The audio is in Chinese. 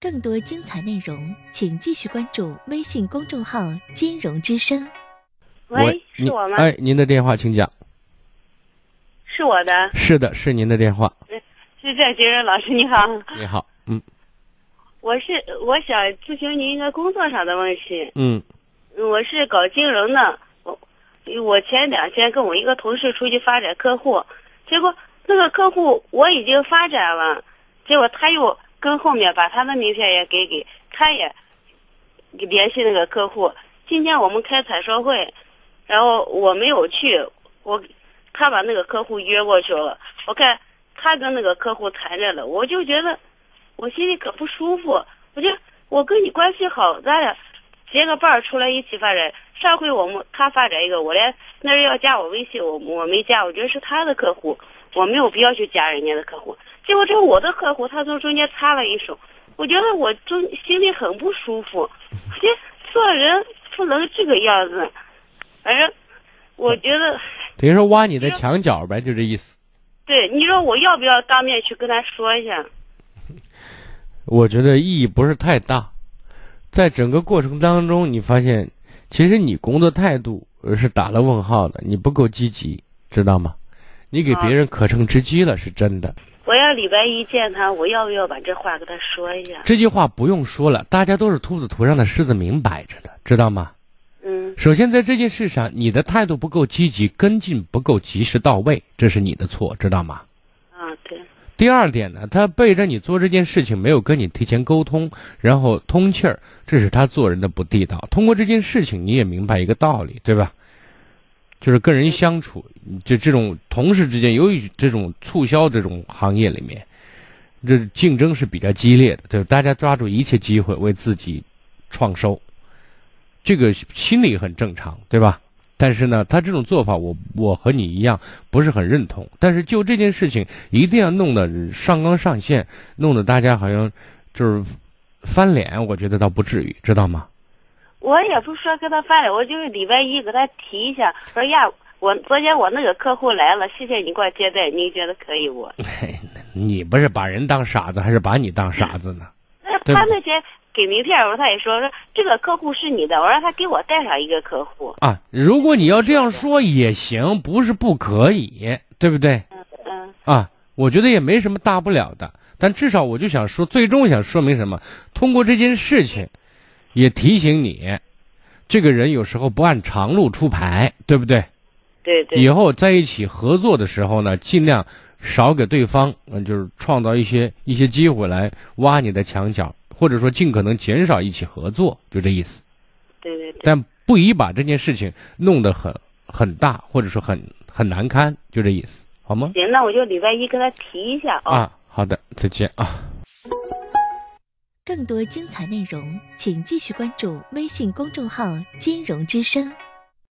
更多精彩内容，请继续关注微信公众号“金融之声喂，是我吗？哎，您的电话请讲。是我的，是的，是您的电话。是这金荣老师你好，你好，嗯我是我想咨询您一个工作上的问题。嗯我是搞金融的，我我前两天跟我一个同事出去发展客户，结果那个客户我已经发展了，结果他又跟后面把他的名片也给给，他也联系那个客户。今天我们开采收会，然后我没有去，我他把那个客户约过去了，我看他跟那个客户谈着了，我就觉得我心里可不舒服，我就我跟你关系好，咱俩结个伴儿出来一起发展。上回我们他发展一个，我连那人要加我微信，我我没加，我觉得是他的客户，我没有必要去加人家的客户。结果这我的客户，他从中间插了一手，我觉得我中心里很不舒服。这做人不能这个样子，反正我觉得，等于说挖你的墙角呗，就这意思。对你说我要不要当面去跟他说一下？我觉得意义不是太大，在整个过程当中，你发现其实你工作态度呃是打了问号的，你不够积极，知道吗？你给别人可乘之机了，是真的。我要礼拜一见他，我要不要把这话跟他说一下？这句话不用说了，大家都是秃子图上的狮子，明摆着的，知道吗？嗯首先，在这件事上，你的态度不够积极，跟进不够及时到位，这是你的错，知道吗？啊，对，第二点呢，他背着你做这件事情，没有跟你提前沟通，然后通气儿，这是他做人的不地道。通过这件事情，你也明白一个道理，对吧？就是跟人相处，就这种同事之间，由于这种促销这种行业里面，这竞争是比较激烈的，对？大家抓住一切机会为自己创收，这个心理很正常，对吧？但是呢，他这种做法我，我和你一样不是很认同。但是就这件事情，一定要弄得上纲上线，弄得大家好像就是翻脸，我觉得倒不至于，知道吗？我也不说跟他翻脸，我就是礼拜一给他提一下，说呀，我昨天我那个客户来了，谢谢你给我接待，你觉得可以不？你不是把人当傻子，还是把你当傻子呢？那他那天给名片，我他也说说这个客户是你的，我让他给我带上一个客户。啊，如果你要这样说也行，不是不可以，对不对？嗯啊，我觉得也没什么大不了的，但至少我就想说，最终想说明什么？通过这件事情，也提醒你，这个人有时候不按常路出牌，对不对？对对以后在一起合作的时候呢，尽量少给对方，嗯、就是创造一些一些机会来挖你的墙角，或者说尽可能减少一起合作，就这意思。对对对，但不宜把这件事情弄得很很大，或者说很很难堪，就这意思，好吗？行，那我就礼拜一跟他提一下啊。啊，好的，再见啊。更多精彩内容，请继续关注微信公众号“金融之声”。